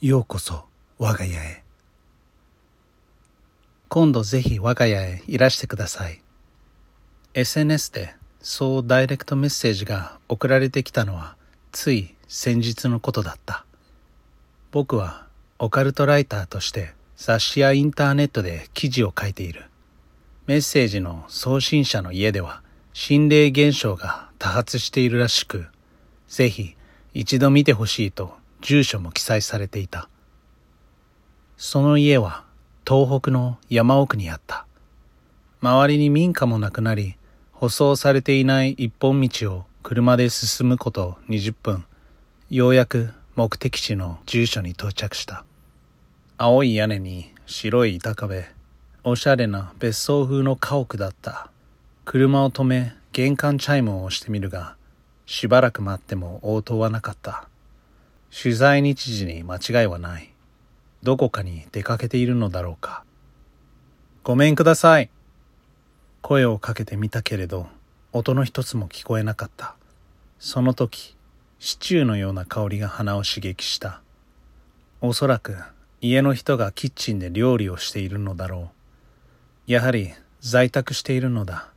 ようこそ我が家へ。今度ぜひ我が家へいらしてください。SNS でそうダイレクトメッセージが送られてきたのはつい先日のことだった。僕はオカルトライターとして雑誌やインターネットで記事を書いている。メッセージの送信者の家では心霊現象が多発しているらしくぜひ一度見てほしいと住所も記載されていた。その家は東北の山奥にあった。周りに民家もなくなり舗装されていない一本道を車で進むこと20分。ようやく目的地の住所に到着した。青い屋根に白い板壁。おしゃれな別荘風の家屋だった。車を止め玄関チャイムを押してみるがしばらく待っても応答はなかった。取材日時に間違いはない。どこかに出かけているのだろうか。ごめんください。声をかけてみたけれど音の一つも聞こえなかった。その時シチューのような香りが鼻を刺激した。おそらく家の人がキッチンで料理をしているのだろう。やはり在宅しているのだ。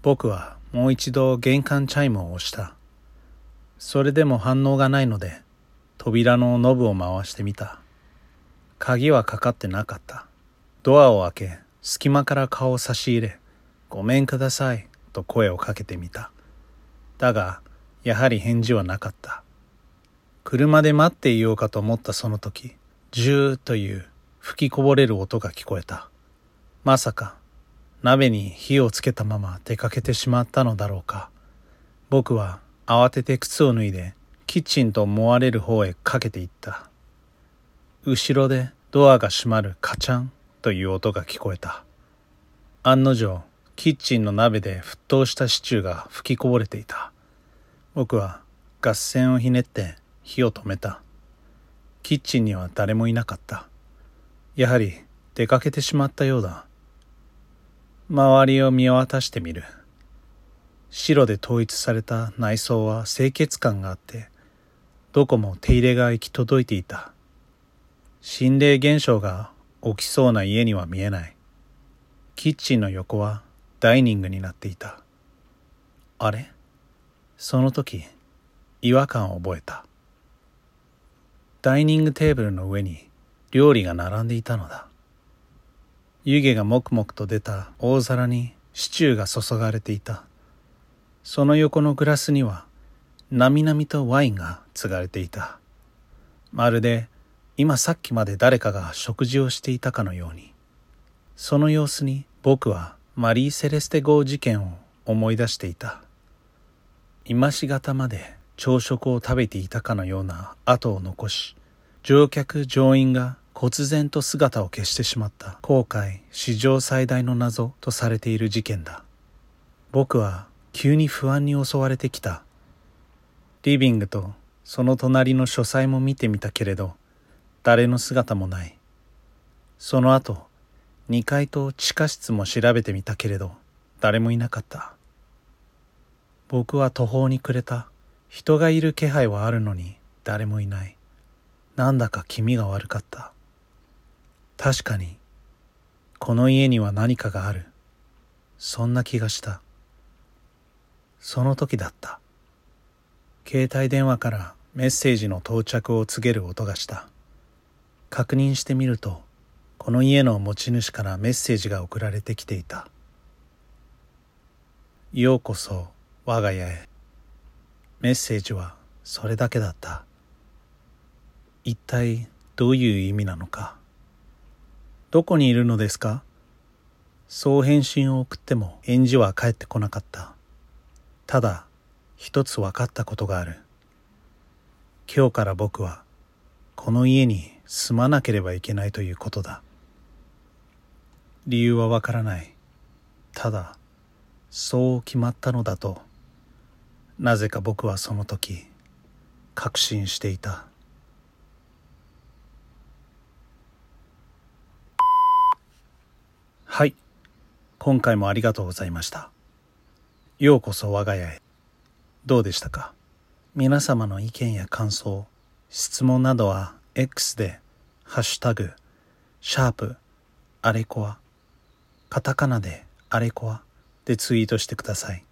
僕はもう一度玄関チャイムを押した。それでも反応がないので扉のノブを回してみた。鍵はかかってなかった。ドアを開け隙間から顔を差し入れごめんくださいと声をかけてみた。だがやはり返事はなかった。車で待っていようかと思ったその時ジューという吹きこぼれる音が聞こえた。まさか鍋に火をつけたまま出かけてしまったのだろうか。僕は慌てて靴を脱いでキッチンと思われる方へかけていった。後ろでドアが閉まるカチャンという音が聞こえた。案の定キッチンの鍋で沸騰したシチューが吹きこぼれていた。僕は合戦をひねって火を止めた。キッチンには誰もいなかった。やはり出かけてしまったようだ。周りを見渡してみる。白で統一された内装は清潔感があってどこも手入れが行き届いていた。心霊現象が起きそうな家には見えない。キッチンの横はダイニングになっていた。あれ？その時違和感を覚えた。ダイニングテーブルの上に料理が並んでいたのだ。湯気がもくもくと出た大皿にシチューが注がれていた。その横のグラスにはなみなみとワインが継がれていた。まるで今さっきまで誰かが食事をしていたかのように。その様子に僕はマリー・セレステ号事件を思い出していた。今しがたまで朝食を食べていたかのような跡を残し乗客乗員が忽然と姿を消してしまった後悔史上最大の謎とされている事件だ。僕は急に不安に襲われてきた。リビングとその隣の書斎も見てみたけれど誰の姿もない。その後2階と地下室も調べてみたけれど誰もいなかった。僕は途方に暮れた。人がいる気配はあるのに誰もいない。なんだか気味が悪かった。確かにこの家には何かがある。そんな気がした。その時だった。携帯電話からメッセージの到着を告げる音がした。確認してみるとこの家の持ち主からメッセージが送られてきていた「ようこそ我が家へ」メッセージはそれだけだった。一体どういう意味なのか。どこにいるのですか？そう返信を送っても返事は返ってこなかった。ただ一つ分かったことがある。今日から僕はこの家に住まなければいけないということだ。理由はわからない。ただそう決まったのだとなぜか僕はその時確信していた。はい。今回もありがとうございました。ようこそ我が家へ。どうでしたか？皆様の意見や感想質問などは X でハッシュタグシャープアレコアカタカナでアレコアでツイートしてください。